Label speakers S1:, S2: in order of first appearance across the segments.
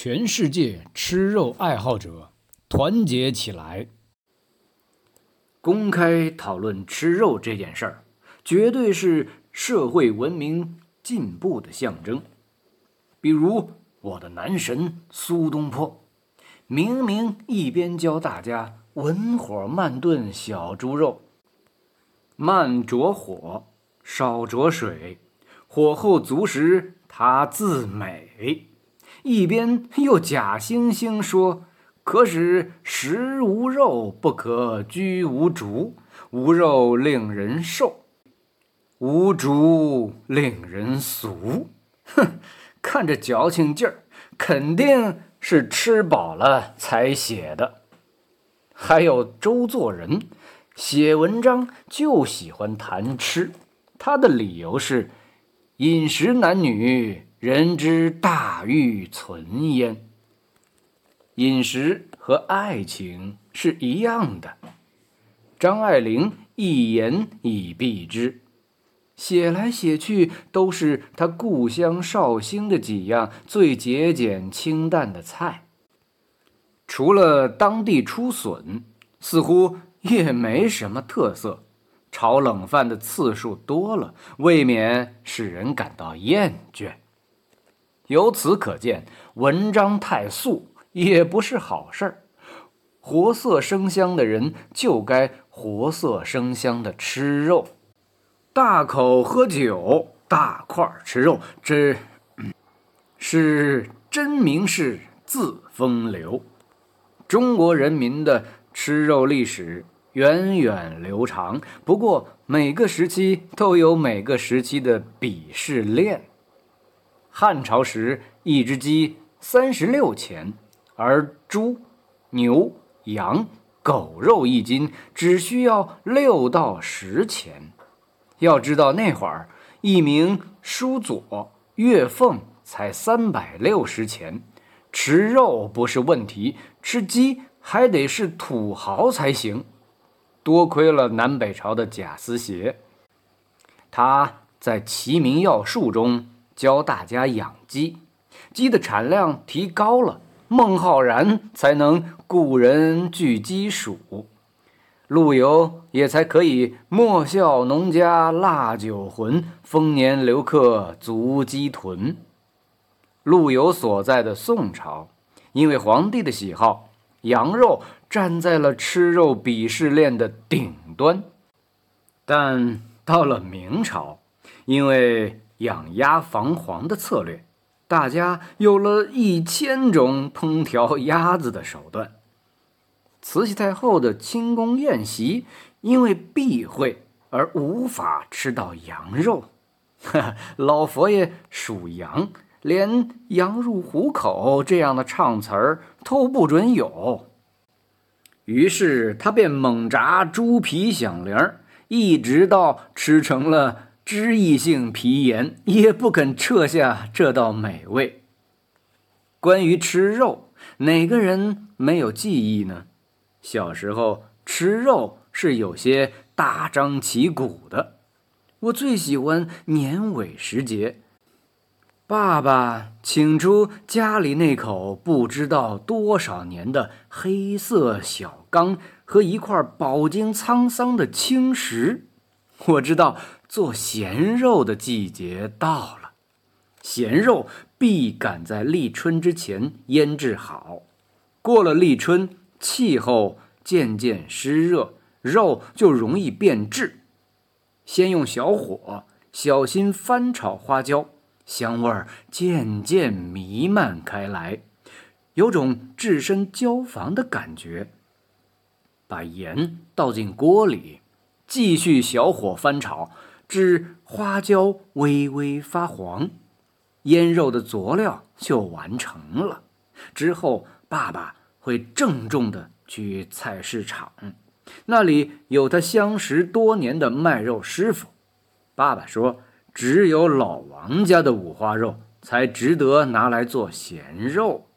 S1: 全世界吃肉爱好者团结起来，
S2: 公开讨论吃肉这件事儿，绝对是社会文明进步的象征。比如我的男神苏东坡，明明一边教大家文火慢炖小猪肉，慢着火，少着水，火候足时他自美。一边又假惺惺说：“可使食无肉，不可居无竹。无肉令人瘦，无竹令人俗。”哼，看这矫情劲儿，肯定是吃饱了才写的。还有周作人，写文章就喜欢谈吃，他的理由是：饮食男女。人之大欲存焉，饮食和爱情是一样的。张爱玲一言以蔽之，写来写去都是她故乡绍兴的几样最节俭清淡的菜，除了当地出笋，似乎也没什么特色。炒冷饭的次数多了，未免使人感到厌倦。由此可见，文章太素也不是好事儿。活色生香的人就该活色生香的吃肉，大口喝酒，大块吃肉，这是真名士自风流。中国人民的吃肉历史源远流长，不过每个时期都有每个时期的鄙视链。汉朝时，一只鸡三十六钱，而猪、牛、羊、狗肉一斤只需要六到十钱。要知道那会儿，一名书佐、月俸才三百六十钱，吃肉不是问题，吃鸡还得是土豪才行。多亏了南北朝的贾思勰，他在《齐民要术》中。教大家养鸡，鸡的产量提高了，孟浩然才能雇人聚鸡黍，陆游也才可以莫笑农家腊酒浑，丰年留客足鸡豚。陆游所在的宋朝，因为皇帝的喜好，羊肉站在了吃肉鄙视链的顶端，但到了明朝，因为。养鸭防黄的策略，大家有了一千种烹调鸭子的手段。慈禧太后的清宫宴席因为避讳而无法吃到羊肉，老佛爷属羊，连“羊入虎口”这样的唱词儿都不准有。于是他便猛炸猪皮响铃，一直到吃成了。脂溢性皮炎也不肯撤下这道美味。关于吃肉，哪个人没有记忆呢？小时候吃肉是有些大张旗鼓的。我最喜欢年尾时节，爸爸请出家里那口不知道多少年的黑色小缸和一块饱经沧桑的青石，我知道。做咸肉的季节到了，咸肉必赶在立春之前腌制好。过了立春，气候渐渐湿热，肉就容易变质。先用小火小心翻炒花椒，香味儿渐渐弥漫开来，有种置身椒房的感觉。把盐倒进锅里，继续小火翻炒。至花椒微微发黄，腌肉的佐料就完成了。之后，爸爸会郑重地去菜市场，那里有他相识多年的卖肉师傅。爸爸说：“只有老王家的五花肉才值得拿来做咸肉。”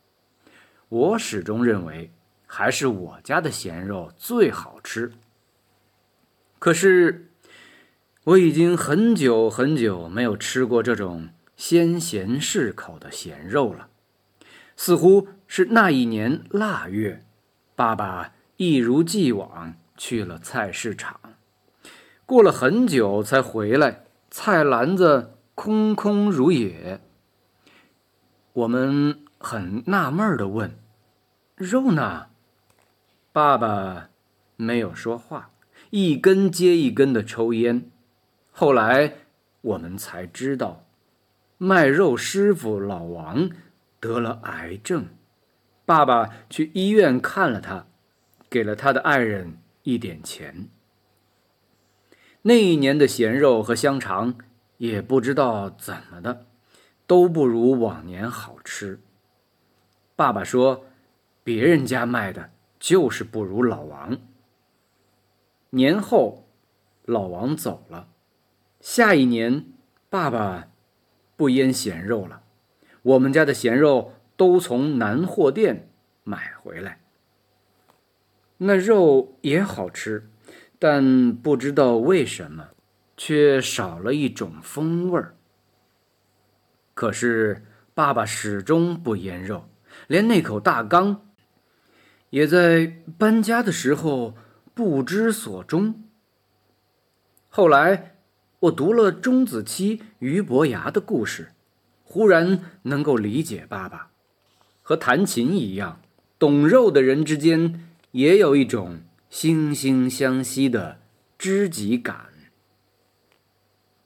S2: 我始终认为，还是我家的咸肉最好吃。可是。我已经很久很久没有吃过这种鲜咸适口的咸肉了。似乎是那一年腊月，爸爸一如既往去了菜市场，过了很久才回来，菜篮子空空如也。我们很纳闷的问：“肉呢？”爸爸没有说话，一根接一根的抽烟。后来我们才知道，卖肉师傅老王得了癌症，爸爸去医院看了他，给了他的爱人一点钱。那一年的咸肉和香肠也不知道怎么的，都不如往年好吃。爸爸说，别人家卖的。就是不如老王。年后，老王走了，下一年，爸爸不腌咸肉了，我们家的咸肉都从南货店买回来。那肉也好吃，但不知道为什么，却少了一种风味儿。可是爸爸始终不腌肉，连那口大缸。也在搬家的时候不知所终。后来我读了钟子期、俞伯牙的故事，忽然能够理解爸爸。和弹琴一样，懂肉的人之间也有一种惺惺相惜的知己感。